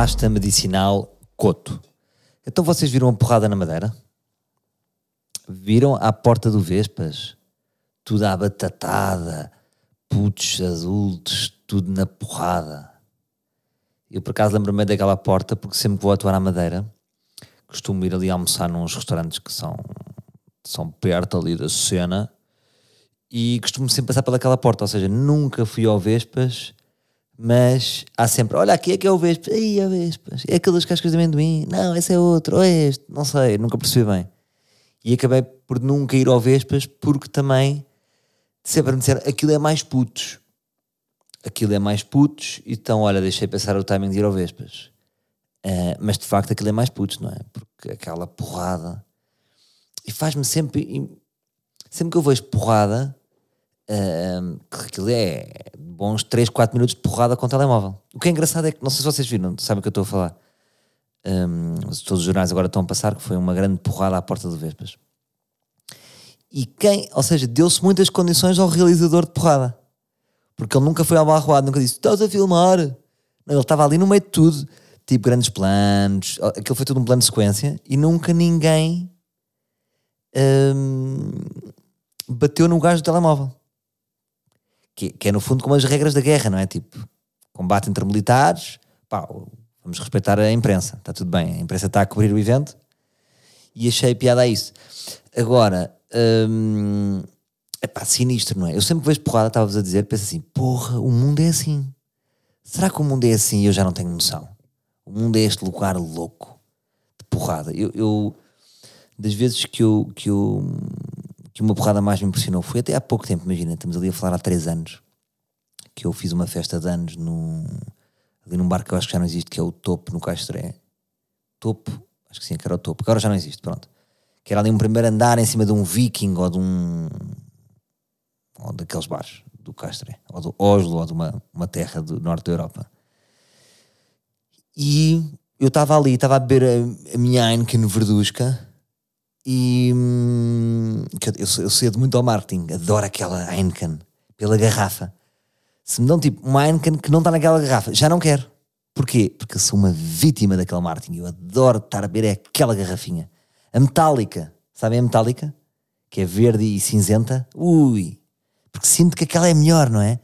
Pasta medicinal Coto. Então vocês viram a porrada na Madeira? Viram à porta do Vespas? Tudo à batatada, putos adultos, tudo na porrada. Eu por acaso lembro-me daquela porta porque sempre que vou atuar à Madeira costumo ir ali almoçar nos restaurantes que são, são perto ali da cena e costumo sempre passar pelaquela porta, ou seja, nunca fui ao Vespas, mas há sempre, olha aqui é que é o Vespas, aí é Vespas, é aquelas cascas de amendoim, não, esse é outro, ou é este, não sei, nunca percebi bem. E acabei por nunca ir ao Vespas porque também sempre me disseram, aquilo é mais putos. Aquilo é mais putos, então olha, deixei passar o timing de ir ao Vespas. Uh, mas de facto aquilo é mais putos, não é? Porque aquela porrada. E faz-me sempre. Sempre que eu vejo porrada, que é bons 3, 4 minutos de porrada com o telemóvel. O que é engraçado é que, não sei se vocês viram, sabem o que eu estou a falar. Um, todos os jornais agora estão a passar que foi uma grande porrada à porta do Vespas. E quem, ou seja, deu-se muitas condições ao realizador de porrada. Porque ele nunca foi ao barroado, nunca disse: Estás a filmar? Não, ele estava ali no meio de tudo tipo grandes planos, aquilo foi tudo um plano de sequência e nunca ninguém hum, bateu no gajo do telemóvel. Que, que, é no fundo como as regras da guerra, não é? Tipo, combate entre militares, pá, vamos respeitar a imprensa, está tudo bem, a imprensa está a cobrir o evento e achei piada a isso. Agora, hum, pá, sinistro, não é? Eu sempre vejo porrada, estavas a dizer, penso assim, porra, o mundo é assim. Será que o mundo é assim e eu já não tenho noção? O mundo é este lugar louco de porrada. Eu, eu das vezes que eu, que eu que uma porrada mais me impressionou foi até há pouco tempo, imagina, estamos ali a falar há três anos que eu fiz uma festa de anos no, ali num bar que eu acho que já não existe, que é o Topo no Castré. Topo, acho que sim, que era o Topo, que agora já não existe, pronto. Que era ali um primeiro andar em cima de um viking ou de um ou daqueles bares do Castré, ou do Oslo, ou de uma, uma terra do norte da Europa. E eu estava ali, estava a beber a, a, minha Heineken verdusca e hum, eu, eu, cedo muito ao marketing, adoro aquela Heineken pela garrafa. Se me dão tipo uma Heineken que não está naquela garrafa, já não quero. Porquê? Porque eu sou uma vítima daquele marketing. Eu adoro estar a beber aquela garrafinha. A metálica, sabem a metálica? Que é verde e cinzenta. Ui! Porque sinto que aquela é melhor, não é?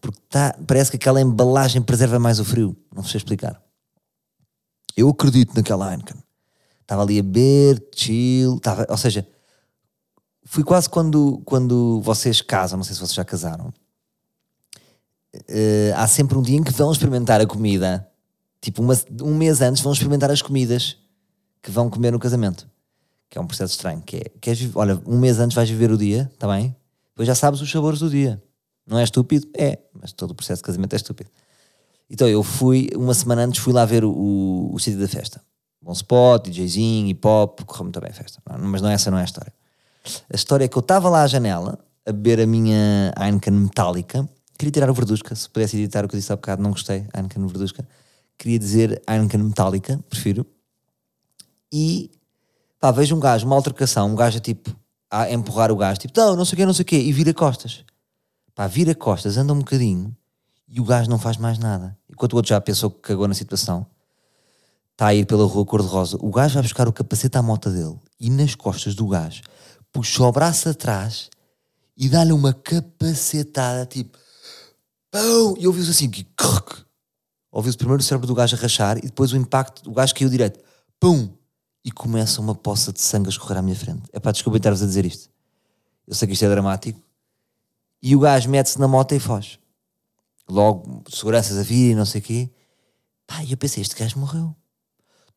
Porque tá, parece que aquela embalagem preserva mais o frio. Não sei explicar. Eu acredito naquela Heineken. Estava ali a beber, chill, estava, ou seja, fui quase quando, quando vocês casam, não sei se vocês já casaram. Uh, há sempre um dia em que vão experimentar a comida, tipo uma, um mês antes vão experimentar as comidas que vão comer no casamento, que é um processo estranho. Que é, queres, olha, um mês antes vais viver o dia, está bem? Depois já sabes os sabores do dia. Não é estúpido? É, mas todo o processo de casamento é estúpido. Então eu fui, uma semana antes, fui lá ver o, o, o sítio da festa. Bom spot, DJzinho, hip hop, correu muito bem a festa. Não, mas não, essa não é a história. A história é que eu estava lá à janela a beber a minha Heineken metálica. Queria tirar o Verdusca, se pudesse editar o que eu disse há bocado, não gostei. Heineken Verdusca. Queria dizer Heineken metálica, prefiro. E pá, vejo um gajo, uma altercação, um gajo a tipo a empurrar o gajo, tipo, não, não sei o quê, não sei o quê, e vira costas. Pá, vira costas, anda um bocadinho e o gajo não faz mais nada. Enquanto o outro já pensou que cagou na situação, está a ir pela rua cor-de-rosa, o gajo vai buscar o capacete à moto dele e nas costas do gajo puxa o braço atrás e dá-lhe uma capacetada tipo pão! E ouviu-se assim ouviu-se primeiro o cérebro do gajo a rachar e depois o impacto, o gajo caiu direito, pum! E começa uma poça de sangue a escorrer à minha frente. É pá, desculpa estar-vos a dizer isto. Eu sei que isto é dramático. E o gajo mete-se na moto e foge logo seguranças a vir e não sei o quê. Pá, e eu pensei, este gajo morreu.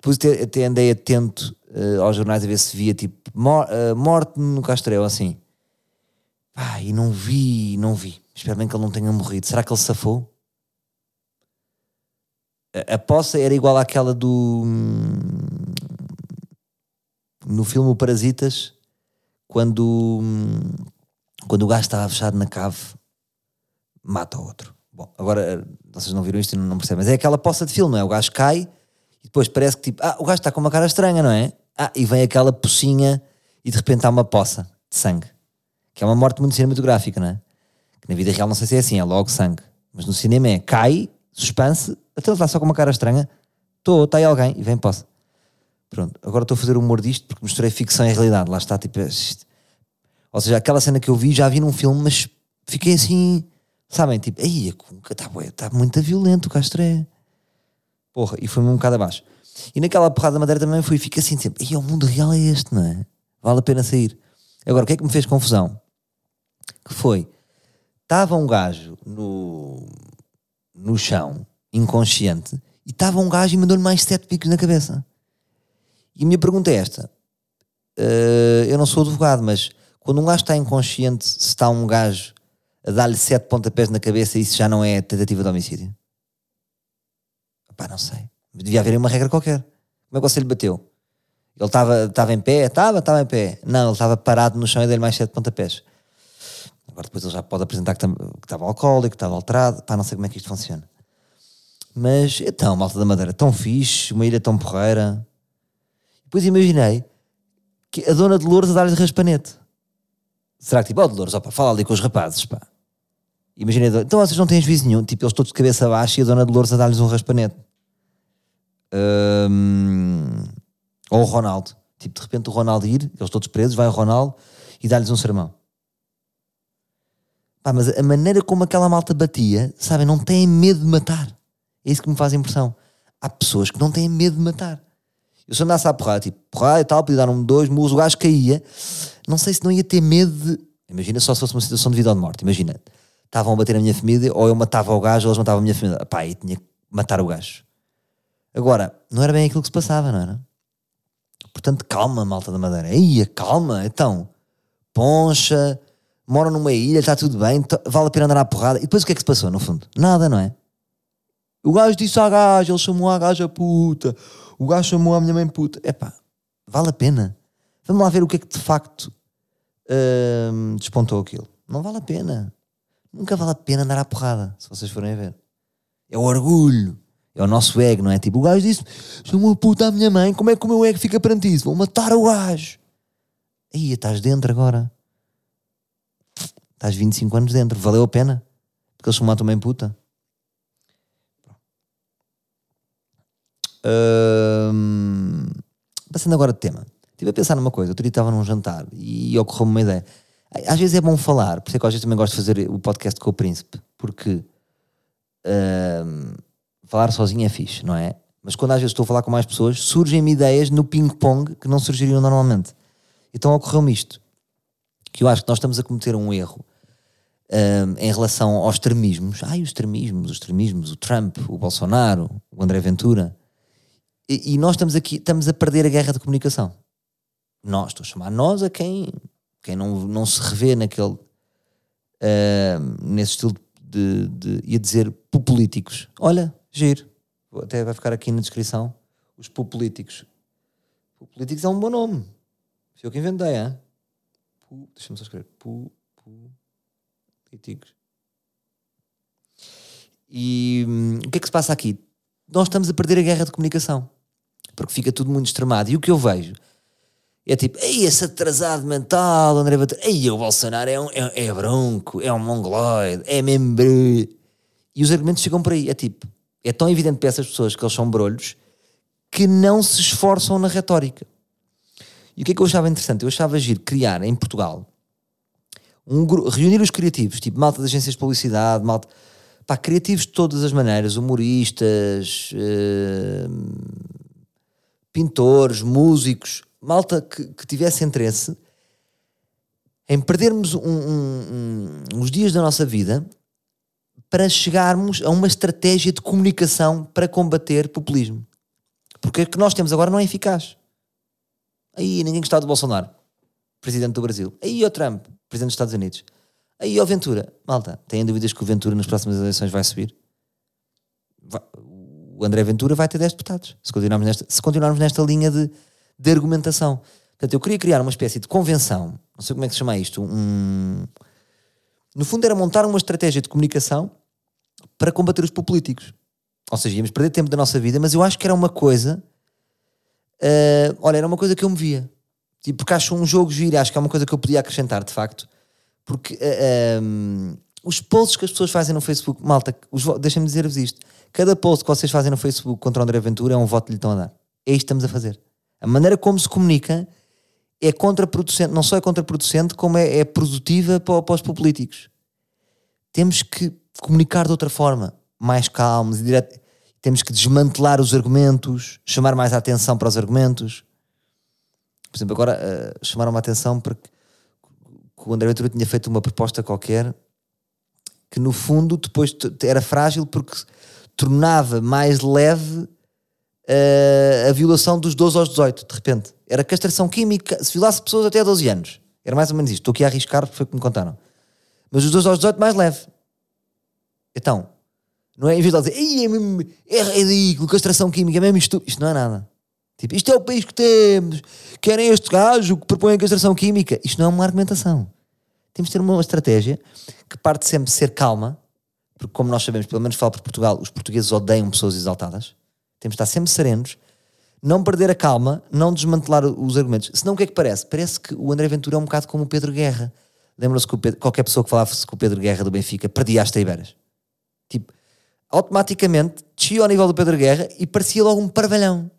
Depois até, andei atento uh, aos jornais a ver se via tipo mor uh, morte no Castrel, assim. Pá, e não vi, não vi. Espero bem que ele não tenha morrido. Será que ele safou? A, a poça era igual àquela do. Hum, no filme Parasitas, quando, hum, quando o gajo estava fechado na cave, mata o outro. Bom, agora vocês não viram isto e não percebem, mas é aquela poça de filme, não é? O gajo cai e depois parece que tipo, ah, o gajo está com uma cara estranha, não é? Ah, e vem aquela pocinha e de repente há uma poça de sangue, que é uma morte muito cinematográfica, não é? Que na vida real não sei se é assim, é logo sangue, mas no cinema é cai, suspense, até ele está só com uma cara estranha, Estou, está aí alguém. E vem, posso. Pronto, agora estou a fazer humor disto porque misturei ficção e realidade. Lá está, tipo. Ou seja, aquela cena que eu vi, já vi num filme, mas fiquei assim. Sabem, tipo, aí está tá muito violento o Castré. Porra, e foi-me um bocado abaixo. E naquela porrada da madeira também fui, fica assim sempre, e o mundo real é este, não é? Vale a pena sair. Agora, o que é que me fez confusão? Que foi, estava um gajo no, no chão, inconsciente, e estava um gajo e mandou-lhe mais sete picos na cabeça. E a minha pergunta é esta: Uh, eu não sou advogado, mas quando um gajo está inconsciente, se está um gajo a dar-lhe sete pontapés na cabeça, isso já não é tentativa de homicídio? Pá, não sei. Devia haver uma regra qualquer. Como é que você lhe bateu? Ele estava estava em pé? Estava, estava em pé. Não, ele estava parado no chão e deu-lhe mais sete pontapés. Agora depois ele já pode apresentar que estava alcoólico, que estava alterado. Pá, não sei como é que isto funciona. Mas, então, malta da Madeira, tão fixe, uma ilha tão porreira. Depois imaginei que a dona Dolores a dar-lhe raspanete. Será que tipo, ó Dolores, opa, fala ali com os rapazes, pá. Imaginei, então vocês não têm juízo nenhum, tipo, eles todos de cabeça baixa e a dona Dolores a dar-lhes um raspanete. Hum, ou o Ronaldo. Tipo, de repente o Ronaldo ir, eles todos presos, vai o Ronaldo e dá-lhes um sermão. Pá, mas a maneira como aquela malta batia, sabem, não têm medo de matar. É isso que me faz impressão. Há pessoas que não têm medo de matar. Eu se andasse a porrada, tipo, porrada e tal, podia dar um, dois murros, o gajo caía. Não sei se não ia ter medo de. Imagina só se fosse uma situação de vida ou de morte. Imagina, estavam a bater na minha família, ou eu matava o gajo, ou eles matavam a minha família. Pá, aí tinha que matar o gajo. Agora, não era bem aquilo que se passava, não era? Portanto, calma, malta da Madeira. Ia, calma, então. Poncha, moram numa ilha, está tudo bem, vale a pena andar à porrada. E depois o que é que se passou, no fundo? Nada, não é? O gajo disse à gaja, ele chamou a gaja puta. O gajo chamou a minha mãe puta. Epá, vale a pena. Vamos lá ver o que é que de facto hum, despontou aquilo. Não vale a pena. Nunca vale a pena andar à porrada, se vocês forem a ver. É o orgulho. É o nosso ego, não é? Tipo, o gajo disse, chamou a puta à minha mãe, como é que o meu ego fica perante isso? Vou matar o gajo. Aí, estás dentro agora. Estás 25 anos dentro. Valeu a pena? Porque eles a tua mãe puta. Hum, passando agora de tema. Estive a pensar numa coisa. Outro dia estava num jantar e ocorreu-me uma ideia. Às vezes é bom falar, por isso é que às vezes também gosto de fazer o podcast com o Príncipe, porque hum, falar sozinho é fixe, não é? Mas quando às vezes estou a falar com mais pessoas, surgem-me ideias no ping-pong que não surgiriam normalmente. Então ocorreu-me isto, que eu acho que nós estamos a cometer um erro hum, em relação aos extremismos. Ai, os extremismos, os extremismos, o Trump, o Bolsonaro, o André Ventura. E, e nós estamos aqui, estamos a perder a guerra de comunicação. Nós, estou a chamar nós a quem, quem não, não se revê naquele, hum, nesse estilo de, de, ia dizer popolíticos. Olha, giro. Até vai ficar aqui na descrição. Os popolíticos. Popolíticos é um bom nome. Foi eu que inventei, hein? Deixa-me só escrever. Políticos. E hum, o que é que se passa aqui? Nós estamos a perder a guerra de comunicação. Porque fica tudo muito extremado. E o que eu vejo é tipo, ei, esse atrasado mental, André Ventura, ei, o Bolsonaro é, um, é, é bronco, é um mongoloide, é mesmo bru. E os argumentos chegam por aí. É tipo, é tão evidente para essas pessoas que eles são brolhos que não se esforçam na retórica. E o que é que eu achava interessante? Eu achava giro criar em Portugal um reunir os criativos, tipo malta de agências de publicidade, malta, pá, criativos de todas as maneiras, humoristas, eh, pintores, músicos, malta que, que tivesse interesse em perdermos um- um- um- uns dias da nossa vida para chegarmos a uma estratégia de comunicação para combater populismo. Porque o que nós temos agora não é eficaz. Aí ninguém gostava do Bolsonaro, presidente do Brasil. Aí o Trump, presidente dos Estados Unidos. Aí o Ventura. Malta, têm dúvidas que o Ventura nas próximas eleições vai subir? Vai- o André Ventura vai ter 10 deputados. Se continuarmos nesta, se continuarmos nesta linha de, de argumentação. Portanto, eu queria criar uma espécie de convenção, não sei como é que se chama isto, um... no fundo era montar uma estratégia de comunicação para combater os políticos. Ou seja, íamos perder tempo da nossa vida, mas eu acho que era uma coisa. eh, olha, era uma coisa que eu me via. Tipo, porque acho um jogo giro, acho que é uma coisa que eu podia acrescentar, de facto. Porque eh, ehm, os posts que as pessoas fazem no Facebook, malta, deixem-me dizer-vos isto: Cada post que vocês fazem no Facebook contra o André Ventura é um voto que lhe estão a dar. É isto que estamos a fazer. A maneira como se comunica é contraproducente, não só é contraproducente, como é, é produtiva para, para os políticos. Temos que comunicar de outra forma, mais calmos e direto. Temos que desmantelar os argumentos, chamar mais a atenção para os argumentos. Por exemplo, agora uh, chamaram-me a atenção porque o André Ventura tinha feito uma proposta qualquer que no fundo depois era frágil porque tornava mais leve uh, a violação dos 12 aos 18, de repente. Era castração química, se violasse pessoas até 12 anos. Era mais ou menos isto. Estou aqui a arriscar porque foi o que me contaram. Mas os 12 aos 18 mais leve. Então, não é em vez de dizer é, é ridículo, castração química, é mesmo isto. Isto não é nada. Tipo, isto é o país que temos. Querem este gajo que propõe a castração química. Isto não é uma argumentação. Temos de ter uma estratégia que parte sempre de ser calma, porque como nós sabemos, pelo menos falo por Portugal, os portugueses odeiam pessoas exaltadas. Temos de estar sempre serenos, não perder a calma, não desmantelar os argumentos. Senão o que é que parece? Parece que o André Ventura é um bocado como o Pedro Guerra. Lembram-se que Pedro, qualquer pessoa que falasse com o Pedro Guerra do Benfica perdia as taibeiras. Tipo, automaticamente descia ao nível do Pedro Guerra e parecia logo um parvalhão.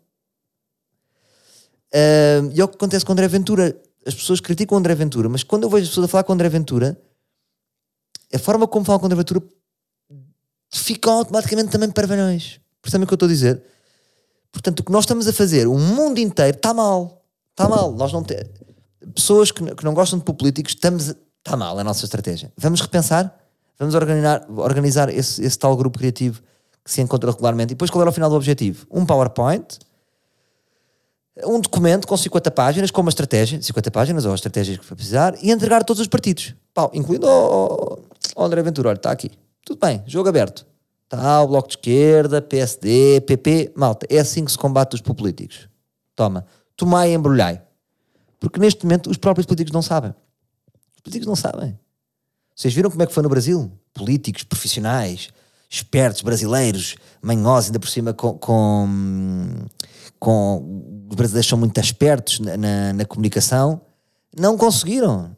Uh, e é o que acontece com o André Ventura. As pessoas criticam o André Ventura, mas quando eu vejo as pessoas a falar com o André Ventura, a forma como falam com o André Ventura ficam automaticamente também parvalhões. Percebem o que eu estou a dizer? Portanto, o que nós estamos a fazer, o mundo inteiro está mal. Está mal. Nós não te... Pessoas que, que não gostam de políticos, estamos. Está mal a nossa estratégia. Vamos repensar? Vamos organizar, organizar esse, esse tal grupo criativo que se encontra regularmente. E depois qual era o final do objetivo? Um PowerPoint, um documento com 50 páginas, com uma estratégia, 50 páginas ou as estratégias que for precisar, e entregar a todos os partidos. Pau, incluindo o, o André Ventura, olha, está aqui. Tudo bem, jogo aberto. O Bloco de Esquerda, PSD, PP, malta, é assim que se combate os políticos. Toma, tomai e embrulhai. Porque neste momento os próprios políticos não sabem. Os políticos não sabem. Vocês viram como é que foi no Brasil? Políticos, profissionais, espertos, brasileiros, manhosos, ainda por cima com, com, com os brasileiros são muito espertos na, na, na, comunicação, não conseguiram.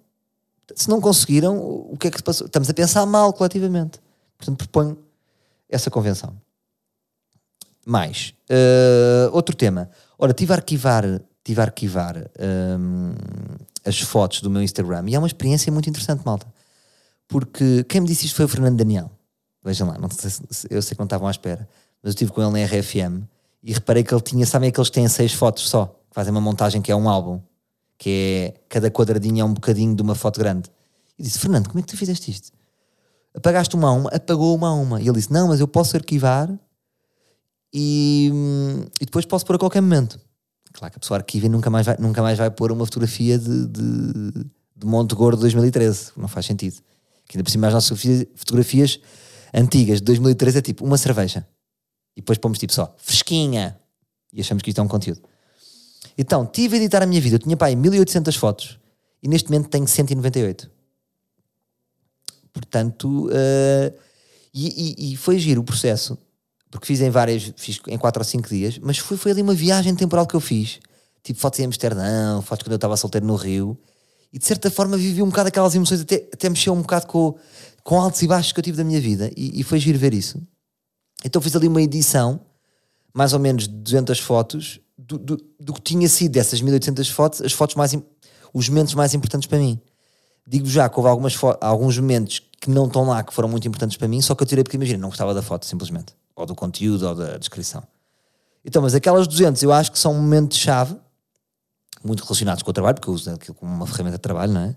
Se não conseguiram, o que é que se passou? Estamos a pensar mal coletivamente. Portanto, proponho essa convenção. Mais, uh, outro tema. Ora, tive a arquivar, tive a arquivar um, as fotos do meu Instagram e é uma experiência muito interessante, malta. Porque quem me disse isto foi o Fernando Daniel. Vejam lá, não sei, eu sei que não estavam à espera, mas eu estive com ele na RFM e reparei que ele tinha, sabem aqueles que têm seis fotos só, que fazem uma montagem que é um álbum, que é cada quadradinho é um bocadinho de uma foto grande. E disse: Fernando, como é que tu fizeste isto? Apagaste uma a uma, apagou uma a uma. E ele disse: Não, mas eu posso arquivar e, e depois posso pôr a qualquer momento. Claro que a pessoa arquiva e nunca mais vai, nunca mais vai pôr uma fotografia de, de, de Monte Gordo 2013. Não faz sentido. Que ainda por cima as nossas fotografias antigas de 2013 é tipo uma cerveja. E depois pomos tipo só fresquinha. E achamos que isto é um conteúdo. Então, tive a editar a minha vida. Eu tinha pá, 1800 fotos e neste momento tenho 198. Portanto, uh, e, e, e, foi giro o processo, porque fiz em várias, fiz em 4 ou 5 dias, mas foi, foi ali uma viagem temporal que eu fiz. Tipo, fotos em Amsterdão, fotos quando eu estava solteiro no Rio, e de certa forma vivi um bocado aquelas emoções, até, até mexeu um bocado com, com altos e baixos que eu tive da minha vida, e, e foi giro ver isso. Então fiz ali uma edição, mais ou menos de 200 fotos, do, do, do que tinha sido dessas 1800 fotos, as fotos mais, os momentos mais importantes para mim. Digo já que houve algumas alguns momentos que não estão lá, que foram muito importantes para mim, só que eu tirei porque imagina, não gostava da foto simplesmente, ou do conteúdo, ou da descrição. Então, mas aquelas 200 eu acho que são momentos-chave, muito relacionados com o trabalho, porque eu uso aquilo como uma ferramenta de trabalho, não é?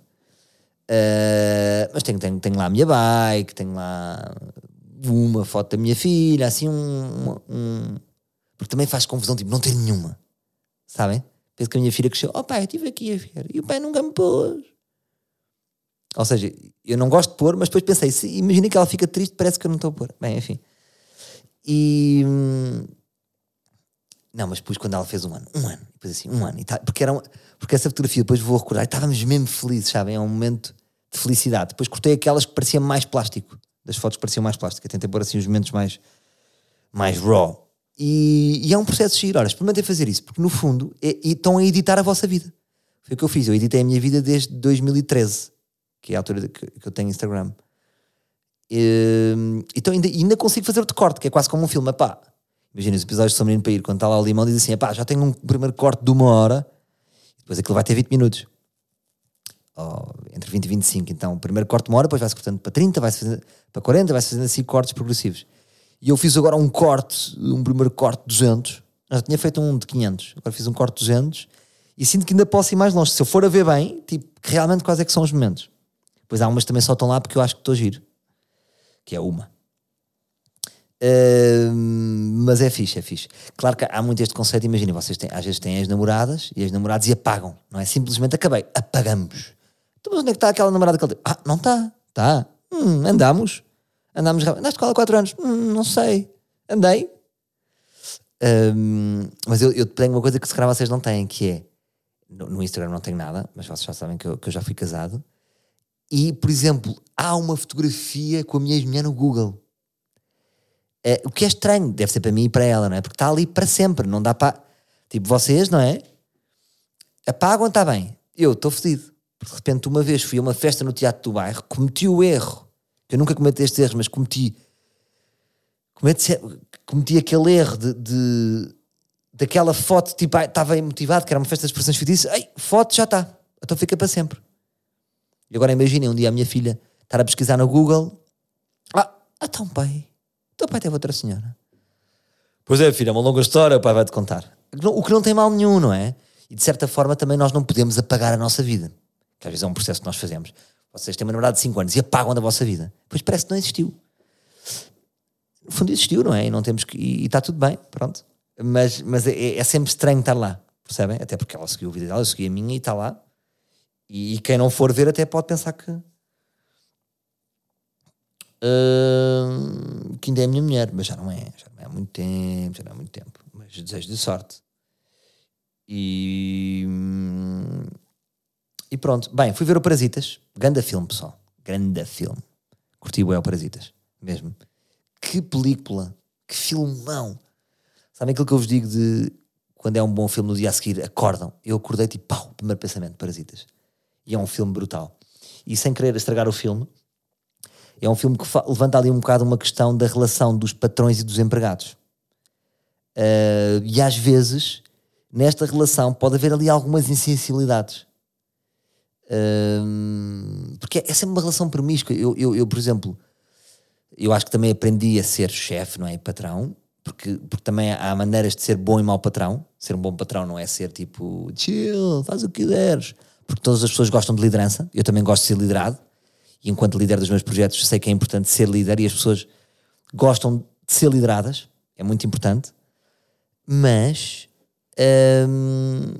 Uh, mas tenho, tenho, tenho lá a minha bike, tenho lá uma foto da minha filha, assim um, um porque também faz confusão, tipo, não ter nenhuma, sabem? Penso que a minha filha cresceu, oh pai, eu estive aqui a ver, e o pai nunca me pôs. Ou seja, eu não gosto de pôr, mas depois pensei, se, imagina que ela fica triste, parece que eu não estou a pôr. Bem, enfim. E. Hum, não, mas depois quando ela fez um ano, um ano, depois assim, um ano, tá, porque, era porque essa fotografia depois vou recordar, estávamos mesmo felizes, sabem? É um momento de felicidade. Depois cortei aquelas que pareciam mais plástico, das fotos que pareciam mais plástico, tentei pôr assim os momentos mais, mais raw. E, e é um processo de giro. Ora, experimentem fazer isso, porque no fundo é, estão a editar a vossa vida. Foi o que eu fiz, eu editei a minha vida desde 2013 que é a altura que, que eu tenho Instagram. E, então ainda, ainda consigo fazer outro corte, que é quase como um filme. Epá, imagina os episódios de São Menino para ir, quando está lá o limão, diz assim: epá, já tenho um primeiro corte de uma hora, depois aquilo vai ter 20 minutos. Entre 20 e 25. Então, o primeiro corte de uma hora, depois vai-se cortando para 30, vai-se fazendo para 40, vai-se fazendo assim cortes progressivos. E eu fiz agora um corte, um primeiro corte de 200. Eu já tinha feito um de 500, agora fiz um corte de 200 e sinto que ainda posso ir mais longe. Se eu for a ver bem, tipo, realmente quais é que são os momentos. Pois há umas que também só estão lá porque eu acho que estou giro. Que é uma. Uh, mas é fixe, é fixe. Claro que há muito este conceito, imaginem, vocês têm, às vezes têm as namoradas e as namoradas e apagam, não é? Simplesmente acabei, apagamos. Então, mas onde é que está aquela namorada que ele? Ah, não está, está. Hum, andamos. Andamos rápido. Andaste com há 4 anos? Hum, não sei. Andei. Um, mas eu, eu, tenho uma coisa que se calhar vocês não têm, que é no, no Instagram não tenho nada, mas vocês já sabem que eu, que eu já fui casado. E, por exemplo, há uma fotografia com a minha ex-mulher no Google. É, o que é estranho, deve ser para mim e para ela, não é? Porque está ali para sempre, não dá para. Tipo, vocês, não é? Apagam, está bem. Eu estou fedido. De repente, uma vez fui a uma festa no teatro do bairro, cometi o erro, eu nunca cometi estes erros, mas cometi. Cometi, aquele erro de, de daquela foto, tipo, estava emotivado, que era uma festa de expressões fictícias, ei, foto já está, então fica para sempre. E agora imaginem um dia a minha filha estar a pesquisar no Google, ah, então pai, teu pai teve outra senhora. Pois é, filha, é uma longa história, o pai vai-te contar. O que não tem mal nenhum, não é? E de certa forma também nós não podemos apagar a nossa vida. Que às vezes é um processo que nós fazemos. Vocês têm uma namorada de 5 anos e apagam da vossa vida. Pois parece que não existiu. No fundo existiu, não é? E não temos que. E está tudo bem, pronto mas, mas é, é, sempre estranho estar lá, percebem? Até porque ela seguiu a vida dela, eu segui a minha e está lá. E, e, quem não for ver até pode pensar que. Uh, que ainda é a minha mulher, mas já não é, já não é há muito tempo, já não é há muito tempo. Mas desejo de sorte. E. E pronto. Bem, fui ver o Parasitas. Grande filme, pessoal. Grande filme. Curti o El Parasitas. Mesmo. Que película. Que filmão. Sabem aquilo que eu vos digo de quando é um bom filme no dia a seguir, acordam. Eu acordei tipo, pau, primeiro pensamento, Parasitas. E é um filme brutal. E sem querer estragar o filme, é um filme que levanta ali um bocado uma questão da relação dos patrões e dos empregados. Uh, e às vezes, nesta relação, pode haver ali algumas insensibilidades. Uh, porque é sempre uma relação promíscua. Eu, eu, eu, por exemplo, eu acho que também aprendi a ser chefe, não é? Patrão, porque, porque também há maneiras de ser bom e mau patrão. Ser um bom patrão não é ser tipo chill, faz o que quiseres. Porque todas as pessoas gostam de liderança. Eu também gosto de ser liderado. E enquanto líder dos meus projetos, sei que é importante ser líder e as pessoas gostam de ser lideradas. É muito importante. Mas. Hum,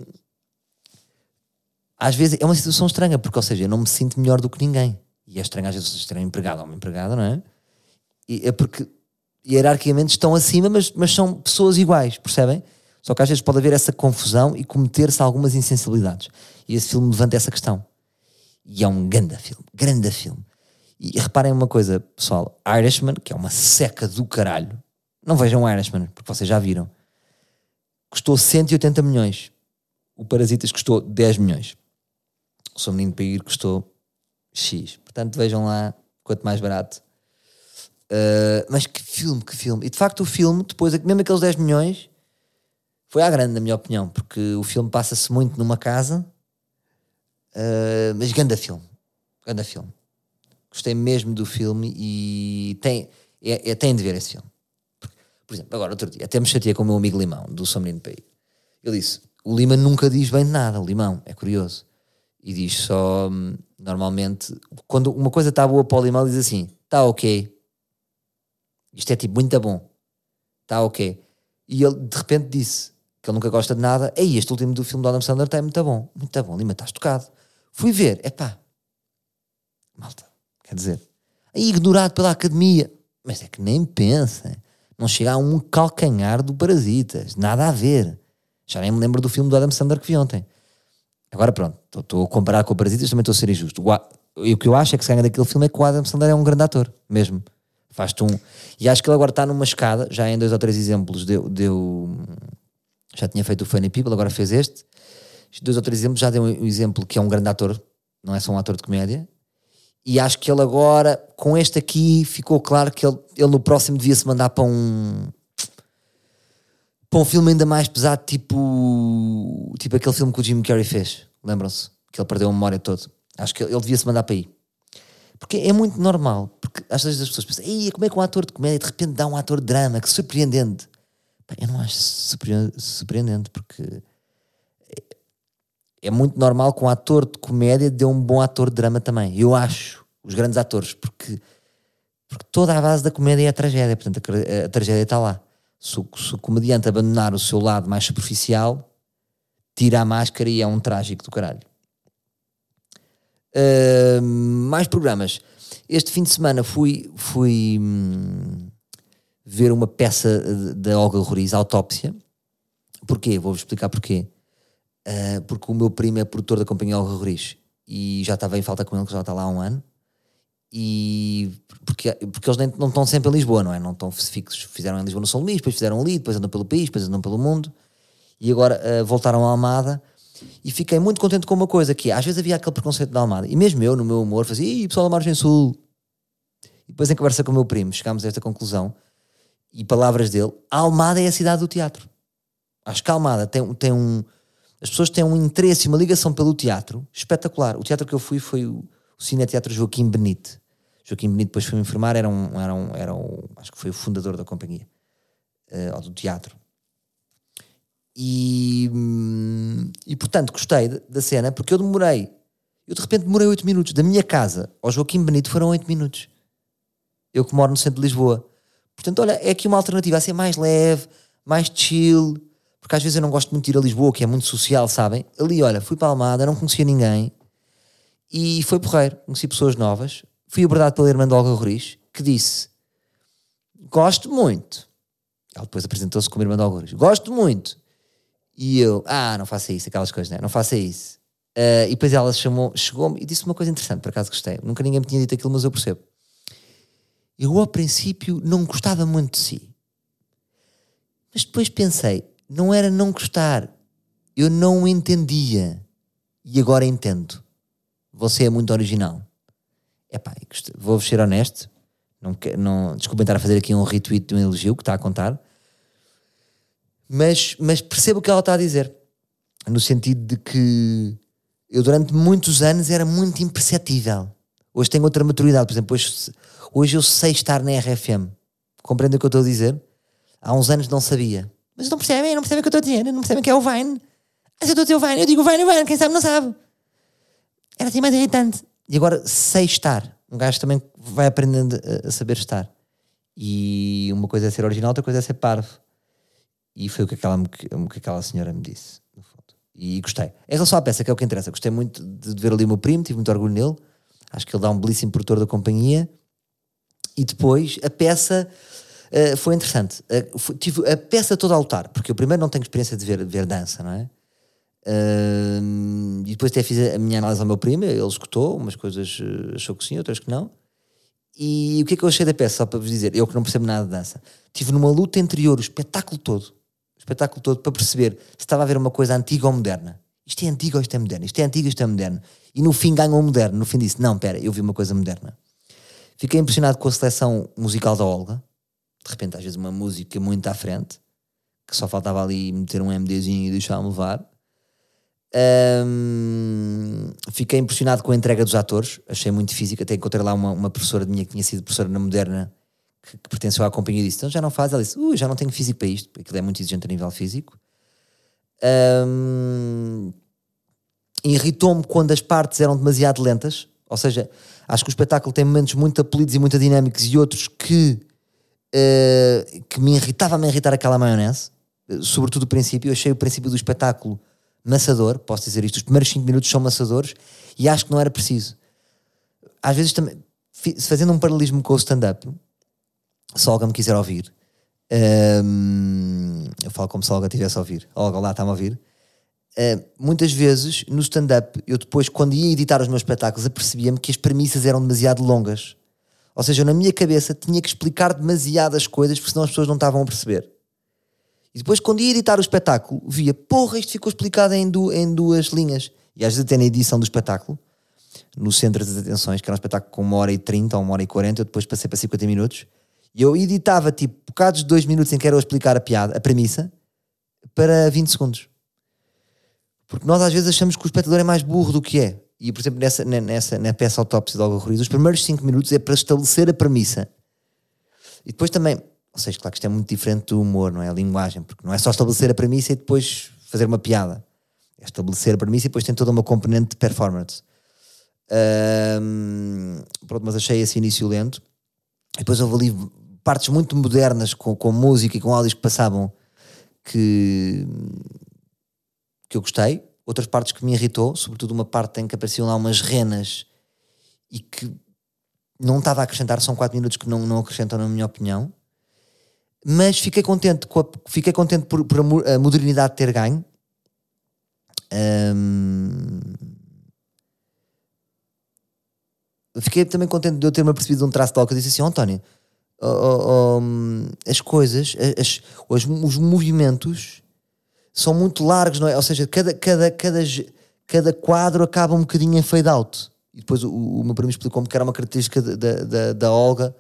às vezes é uma situação estranha, porque, ou seja, eu não me sinto melhor do que ninguém. E é estranho às vezes ter um empregado ou uma empregada, não é? E é porque hierarquicamente estão acima, mas, mas são pessoas iguais, percebem? Só que às vezes pode haver essa confusão e cometer-se algumas insensibilidades. E esse filme levanta essa questão. E é um grande filme, grande filme. E reparem uma coisa, pessoal: Irishman, que é uma seca do caralho, não vejam Irishman, porque vocês já viram, custou 180 milhões. O Parasitas custou 10 milhões. O Sou Menino para Ir custou X. Portanto, vejam lá, quanto mais barato, Uh, mas que filme, que filme. E de facto o filme, depois, mesmo aqueles 10 milhões, foi à grande, na minha opinião, porque o filme passa-se muito numa casa, uh, mas ganda filme. Ganda filme. Gostei mesmo do filme e tem, é, é, tem de ver esse filme. Por exemplo, agora outro dia, até me chateei com o meu amigo Limão, do São Menino Pai. Ele disse: o Lima nunca diz bem de nada, o Limão, é curioso. E diz só, hum, normalmente, quando uma coisa está boa para o Limão, diz assim: está ok isto é tipo muito bom. Está ok. E ele de repente disse que ele nunca gosta de nada. Ei, este último do filme do Adam Sandler está muito bom. Muito bom. Lima, estás tocado. Fui ver. É pá. Malta. Quer dizer. Aí ignorado pela academia. Mas é que nem pensa. Não chega a um calcanhar do Parasitas. Nada a ver. Já nem me lembro do filme do Adam Sandler que vi ontem. Agora pronto. Estou a comparar com o Parasitas, também estou a ser injusto. O, o que eu acho é que se ganha daquele filme é que o Adam Sandler é um grande ator. Mesmo. Faz-te um. E acho que ele agora está numa escada, já em dois ou três exemplos, deu. deu já tinha feito o Funny People, agora fez este. Dois ou três exemplos, já deu um exemplo que é um grande ator, não é só um ator de comédia. E acho que ele agora, com este aqui, ficou claro que ele, ele no próximo devia se mandar para um para um filme ainda mais pesado, tipo, tipo aquele filme que o Jim Carrey fez. Lembram-se? Que ele perdeu a memória toda. Acho que ele, devia se mandar para aí. Porque é muito normal. Porque às vezes as pessoas pensam, Ei, como é que um ator de comédia de repente dá um ator de drama? Que surpreendente. eu não acho surpreendente, porque é muito normal que um ator de comédia dê um bom ator de drama também. Eu acho. Os grandes atores. Porque, porque toda a base da comédia é a tragédia. Portanto, a, a tragédia está lá. Se o, se o comediante abandonar o seu lado mais superficial, tira a máscara e é um trágico do caralho. Uh, mais programas. Este fim de semana fui, fui hum, ver uma peça da Olga Roriz, Autópsia. Porquê? Vou-vos explicar porquê. Uh, porque o meu primo é produtor da companhia Olga e já estava em falta com ele, que já está lá há um ano e porque, porque eles nem, não estão sempre em Lisboa, não é? Não estão fixos. Fizeram em Lisboa no São Luís, depois fizeram ali, depois andam pelo país, depois andam pelo mundo e agora uh, voltaram à Almada. E fiquei muito contente com uma coisa que é, às vezes havia aquele preconceito da Almada, e mesmo eu, no meu humor, fazia, Ih, pessoal da Margem Sul. E depois, em conversa com o meu primo, chegámos a esta conclusão, e palavras dele: a Almada é a cidade do teatro. Acho que a Almada tem, tem um. As pessoas têm um interesse e uma ligação pelo teatro espetacular. O teatro que eu fui foi o, Cine Teatro Joaquim Benite Joaquim Benito depois foi-me informar, era um, era um, era um, acho que foi o fundador da companhia, uh, ou do teatro. E, hum, e portanto gostei da cena porque eu demorei, eu de repente demorei 8 minutos. Da minha casa ao Joaquim Benito foram 8 minutos. Eu que moro no centro de Lisboa. Portanto, olha, é aqui uma alternativa a ser mais leve, mais chill, porque às vezes eu não gosto muito de ir a Lisboa, que é muito social, sabem? Ali, olha, fui para a Almada, não conhecia ninguém e foi porreiro, conheci pessoas novas, fui abordado pela irmã de Olga Roriz, que disse: Gosto muito. Ela depois apresentou-se como irmã de Olga Roriz: Gosto muito. E eu: Ah, não faça isso, aquelas coisas, né? não faça isso. Uh, e depois ela chamou, chegou-me e disse uma coisa interessante, por acaso gostei. Nunca ninguém me tinha dito aquilo, mas eu percebo. Eu, ao princípio, não gostava muito de si. Mas depois pensei: não era não gostar, eu não entendia. E agora entendo. Você é muito original. Epá, vou-vos ser honesto, não, não, desculpem estar a fazer aqui um retweet de um elogio que está a contar, mas, mas percebo o que ela está a dizer, no sentido de que eu durante muitos anos era muito imperceptível. Hoje tenho outra maturidade, por exemplo, hoje, hoje eu sei estar na RFM. Compreendem o que eu estou a dizer? Há uns anos não sabia. Mas não percebem, não percebem o que eu estou a dizer, não percebem que é o Vine. Mas eu estou a dizer o Vine, eu digo o Vine, o Vine, quem sabe não sabe. Era assim mais irritante. E agora sei estar. Um gajo também vai aprendendo a, saber estar. E uma coisa é ser original, outra coisa é ser parvo. E foi o que aquela, o que aquela senhora me disse, no fundo. E gostei. Em relação à peça, que é o que interessa, gostei muito de ver ali o meu primo, tive muito orgulho nele. Acho que ele dá um belíssimo produtor da companhia. E depois a peça uh, foi interessante. Uh, foi, tive a peça toda a lutar, porque eu primeiro não tenho experiência de ver, de ver dança, não é? Uh, e depois até fiz a minha análise ao meu primo, ele escutou, umas coisas eh, achou que sim, outras que não. E o que é que eu achei da peça, só para vos dizer, eu que não percebo nada de dança, tive numa luta interior o espetáculo todo, o espetáculo todo, para perceber se estava a ver uma coisa antiga ou moderna. Isto é antigo ou isto é moderno? Isto é antigo ou isto é moderno? E no fim ganhou o moderno, no fim disse, não, pera, eu vi uma coisa moderna. Fiquei impressionado com a seleção musical da Olga, de repente às vezes uma música muito à frente, que só faltava ali meter um MDzinho e deixar-me levar. Um, fiquei impressionado com a entrega dos atores, achei muito físico. Até encontrei lá uma, uma professora minha que tinha sido professora na Moderna que, que pertenceu à companhia e disse: Então já não faz? Ela disse: uh, Já não tenho físico para isto, porque aquilo é muito exigente a nível físico. Um, Irritou-me quando as partes eram demasiado lentas, ou seja, acho que o espetáculo tem momentos muito apelidos e muito dinâmicos e outros que, uh, que me irritava-me a irritar aquela maionese, sobretudo o princípio. Eu achei o princípio do espetáculo maçador, posso dizer isto, os primeiros 5 minutos são maçadores e acho que não era preciso. Às vezes também, fazendo um paralelismo com o stand-up, se alguém me quiser ouvir, hum, eu falo como se alguém estivesse a ouvir, Olga lá está-me a ouvir. Uh, muitas vezes no stand-up, eu depois, quando ia editar os meus espetáculos, apercebia-me que as premissas eram demasiado longas. Ou seja, eu, na minha cabeça tinha que explicar demasiadas coisas, porque senão as pessoas não estavam a perceber. E depois, quando ia editar o espetáculo, via, porra, isto ficou explicado em, du em duas linhas. E às vezes até na edição do espetáculo, no Centro das Atenções, que era um espetáculo com uma hora e trinta ou uma hora e quarenta, eu depois passei para 50 minutos, e eu editava tipo bocados de dois minutos em que era eu explicar a piada, a premissa, para 20 segundos. Porque nós às vezes achamos que o espectador é mais burro do que é. E, por exemplo, nessa, nessa, na peça autópsia de Olga Ruiz, os primeiros 5 minutos é para estabelecer a premissa. E depois também, ou seja, claro que isto é muito diferente do humor, não é? A linguagem, porque não é só estabelecer a premissa e depois fazer uma piada. É estabelecer a premissa e depois tem toda uma componente de performance. Um, pronto, mas achei esse início lento. E depois houve ali partes muito modernas com, com música e com áudios que passavam que, que eu gostei. Outras partes que me irritou, sobretudo uma parte em que apareciam lá umas renas e que não estava a acrescentar, são 4 minutos que não, não acrescentam, na minha opinião. Mas fiquei contente, a, fiquei contente por, por, a modernidade ter ganho. Um, fiquei também contente de eu ter-me apercebido de um traço de álcool. Eu disse assim: oh, António, oh, oh, oh, as coisas, as, os movimentos são muito largos, não é? Ou seja, cada, cada, cada, cada quadro acaba um bocadinho em fade out. E depois o, o meu primo explicou-me que era uma característica da, da, da Olga,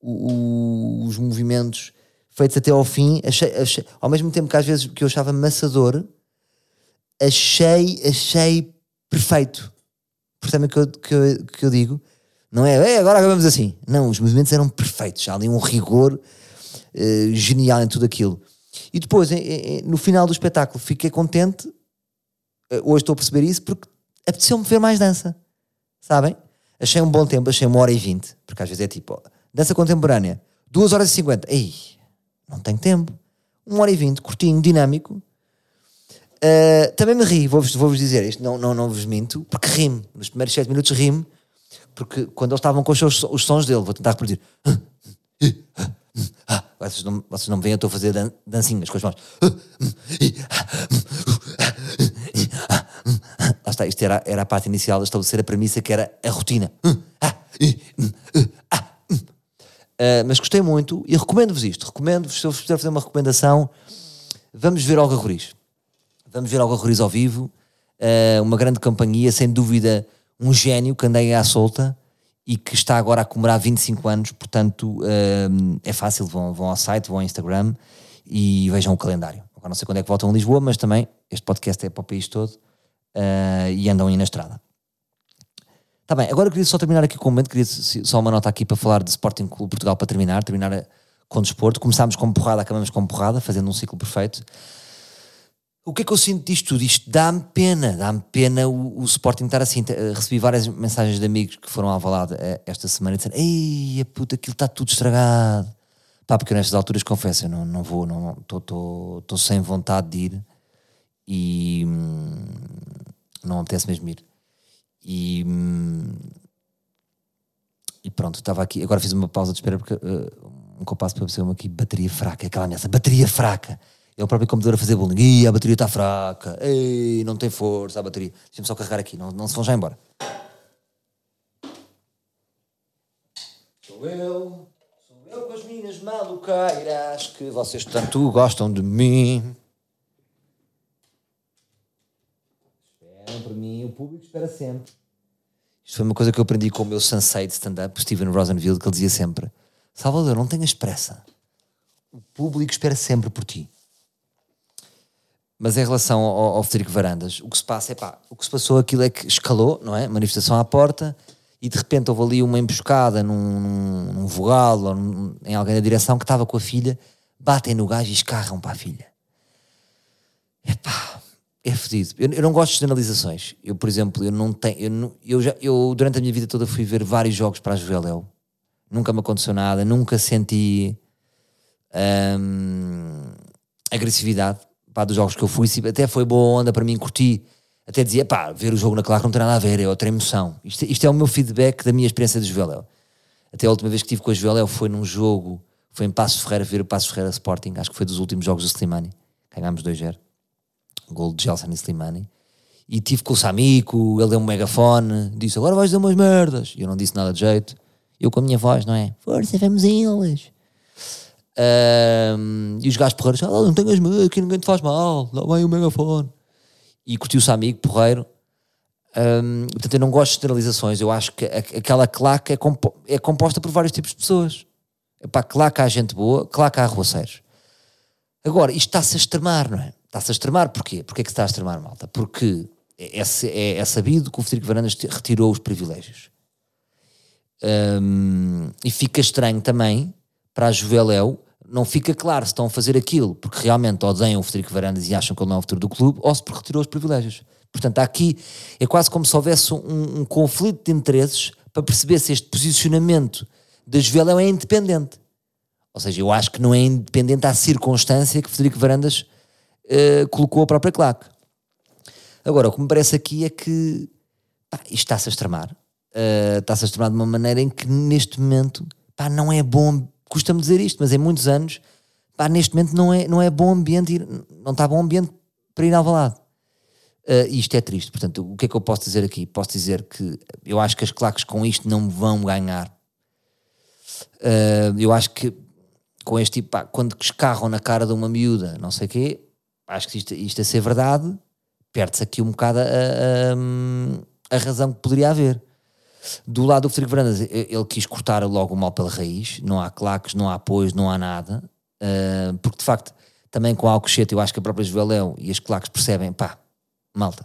o, o, os movimentos feitos até ao fim, achei, achei, ao mesmo tempo que às vezes que eu achava maçador, achei, achei perfeito. Percebem o que que, eu, que eu digo? Não é, agora acabamos assim. Não, os movimentos eram perfeitos, há ali um rigor uh, genial em tudo aquilo. E depois, no final do espetáculo, fiquei contente. Uh, hoje estou a perceber isso porque apeteceu-me ver mais dança. Sabem? Achei um bom tempo, achei uma hora e vinte, porque às vezes é tipo, dança contemporânea, duas horas e cinquenta. Ei, não tenho tempo. Uma hora e vinte, curtinho, dinâmico. Uh, também me ri, vou-vos vou dizer isto, não, não, não vos minto, porque ri-me. Nos primeiros sete minutos ri-me, porque quando eles estavam com os, os sons dele, vou tentar reproduzir. Vocês não, vocês não me veem, eu estou a fazer dan dancinhas com as mãos. Lá está, isto era, era a parte inicial de estabelecer a premissa que era a rotina. Uh, mas gostei muito e recomendo-vos isto. Recomendo-vos, se eu vos puder fazer uma recomendação, vamos ver Olga Roriz. Vamos ver Olga Roriz ao vivo. Uh, uma grande companhia, sem dúvida, um gênio que andei à solta e que está agora a comemorar 25 anos. Portanto, uh, é fácil. Vão, vão ao site, vão ao Instagram e vejam o calendário. Agora não sei quando é que voltam a Lisboa, mas também este podcast é para o país todo e andam aí na estrada. Está bem, agora queria só terminar aqui com um momento, queria só uma nota aqui para falar de Sporting Clube Portugal para terminar, terminar com desporto. Começámos com porrada, acabamos com porrada, fazendo um ciclo perfeito. O que é que eu sinto disto tudo? Isto dá-me pena, dá-me pena o, o, Sporting estar assim. Recebi várias mensagens de amigos que foram à valada eh, esta semana e disseram: Ei, a puta, aquilo está tudo estragado. Pá, porque nestas alturas confesso, eu não, não vou, estou sem vontade de ir e hum, não apetece mesmo ir. E, e pronto, estava aqui. Agora fiz uma pausa de espera porque uh, um compasso para perceber aqui bateria fraca, aquela ameaça, bateria fraca. É o próprio computador a fazer bullying. Ih, a bateria está fraca. Ei, não tem força a bateria. Deixa-me só carregar aqui, não, não se vão já embora. Sou eu, sou eu com as minhas maluqueiras que vocês tanto gostam de mim. esperam por mim, o público espera sempre. Isto foi uma coisa que eu aprendi com o meu sensei de stand-up, Steven Rosenfield, que ele dizia sempre: Salvador, não tenhas pressa. O público espera sempre por ti. Mas em relação ao, ao Federico Varandas, o que se passa é pá, o que se passou aquilo é que escalou, não é? Manifestação à porta e de repente houve ali uma emboscada num, num, vogal ou num, em alguém da direção que estava com a filha, batem no gajo e escarram para a filha. Epá, é fedido. Eu, eu, não gosto de generalizações. Eu, por exemplo, eu não tenho. Eu, não, eu, já, eu durante a minha vida toda fui ver vários jogos para a Juveléu. Nunca me aconteceu nada, nunca senti hum, agressividade pá, dos jogos que eu fui. Até foi boa onda para mim, curti. Até dizia, pá, ver o jogo na Clark não tem nada a ver, é outra emoção. Isto, isto é o meu feedback da minha experiência de Juveléu. Até a última vez que estive com a Juveléu foi num jogo, foi em Passo Ferreira, ver o Passo Ferreira Sporting, acho que foi dos últimos jogos do Slimani. Ganhámos 2-0 gol de Gelson e Slimani. E tive com o Samico, ele deu um megafone, disse agora vais dizer umas merdas. E eu não disse nada de jeito. Eu com a minha voz, não é? Força, vamos eles. E os gajos porreiros, ah, não tenhas medo, aqui ninguém te faz mal, dá bem o megafone. E curtiu o Samico, porreiro. Portanto, eu não gosto de generalizações. Eu acho que aquela claque é, compo é composta por vários tipos de pessoas. Epá, claro que há gente boa, claro que há arruaceiros. Agora, isto está-se a extremar, não é? Está-se a extremar porquê? Porquê é que se está a extremar, malta? Porque é, é, é sabido que o Federico Varandas retirou os privilégios. Um, e fica estranho também para a Juveléu, não fica claro se estão a fazer aquilo porque realmente odeiam o Federico Varandas e acham que ele não é o futuro do clube ou se porque retirou os privilégios. Portanto, aqui é quase como se houvesse um, um conflito de interesses para perceber se este posicionamento da Juveléu é independente. Ou seja, eu acho que não é independente à circunstância que Federico Varandas uh, colocou a própria claque. Agora, o que me parece aqui é que pá, isto está-se a extremar. Uh, está-se a extremar de uma maneira em que neste momento pá, não é bom, custa-me dizer isto, mas em muitos anos, pá, neste momento não é, não é bom ambiente, ir, não está bom ambiente para ir ao balado. Uh, isto é triste. Portanto, o que é que eu posso dizer aqui? Posso dizer que eu acho que as claques com isto não vão ganhar. Uh, eu acho que com este tipo, pá, quando escarram na cara de uma miúda, não sei o quê, acho que isto, isto a ser verdade, perde-se aqui um bocado a, a, a, razão que poderia haver. Do lado do Frederico Varandas, ele quis cortar logo o mal pela raiz, não há claques, não há apoios, não há nada, uh, porque de facto, também com a Alcochete, eu acho que a própria Joeléu e as claques percebem, pá, malta,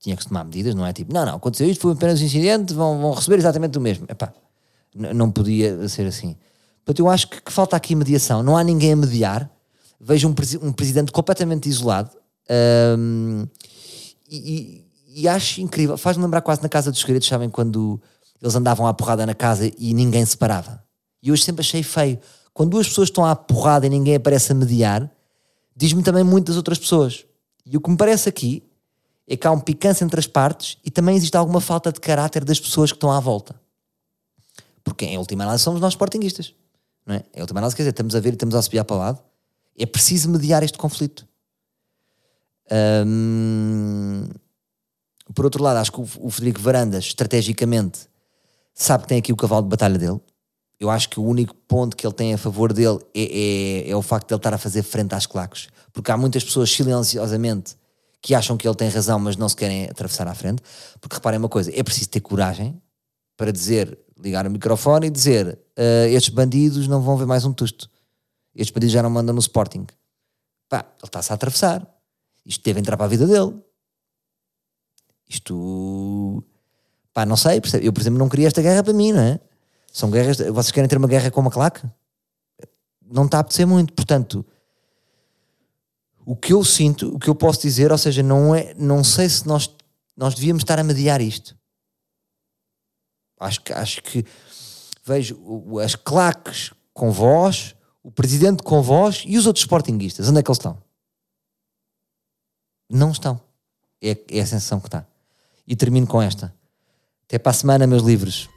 tinha que se tomar medidas, não é tipo, não, não, aconteceu isto, foi apenas um incidente, vão, vão receber exatamente o mesmo. Epá, não podia ser assim. Portanto, eu acho que, que, falta aqui mediação, não há ninguém a mediar. Vejo um, um presidente completamente isolado um, e, e, acho incrível. Faz-me lembrar quase na Casa dos Segredos, sabem, quando eles andavam à porrada na casa e ninguém se parava. E hoje sempre achei feio. Quando duas pessoas estão à porrada e ninguém aparece a mediar, diz-me também muito das outras pessoas. E o que me parece aqui é que há um picância entre as partes e também existe alguma falta de caráter das pessoas que estão à volta. Porque em última análise somos nós sportinguistas. Não é? Em última análise, quer dizer, estamos a ver e estamos a subir para o lado. É preciso mediar este conflito. Hum, por outro lado, acho que o Federico Varandas, estrategicamente, sabe que tem aqui o cavalo de batalha dele. Eu acho que o único ponto que ele tem a favor dele é, é, é o facto de ele estar a fazer frente às claques. Porque há muitas pessoas silenciosamente que acham que ele tem razão, mas não se querem atravessar à frente. Porque reparem uma coisa: é preciso ter coragem para dizer, ligar o microfone e dizer: uh, estes bandidos não vão ver mais um tusto. Estes bandidos já não mandam no Sporting. Pá, ele está-se a atravessar. Isto deve entrar para a vida dele. Isto. Pá, não sei. Eu, por exemplo, não queria esta guerra para mim, não é? São guerras. Vocês querem ter uma guerra com uma claque? Não está a apetecer muito. Portanto, o que eu sinto, o que eu posso dizer, ou seja, não, é, não sei se nós, nós devíamos estar a mediar isto. Acho que, acho que vejo as claques com voz, o presidente com voz e os outros sportinguistas. Onde é que eles estão? Não estão. É, é a sensação que está. E termino com esta. Até para a semana, meus livros.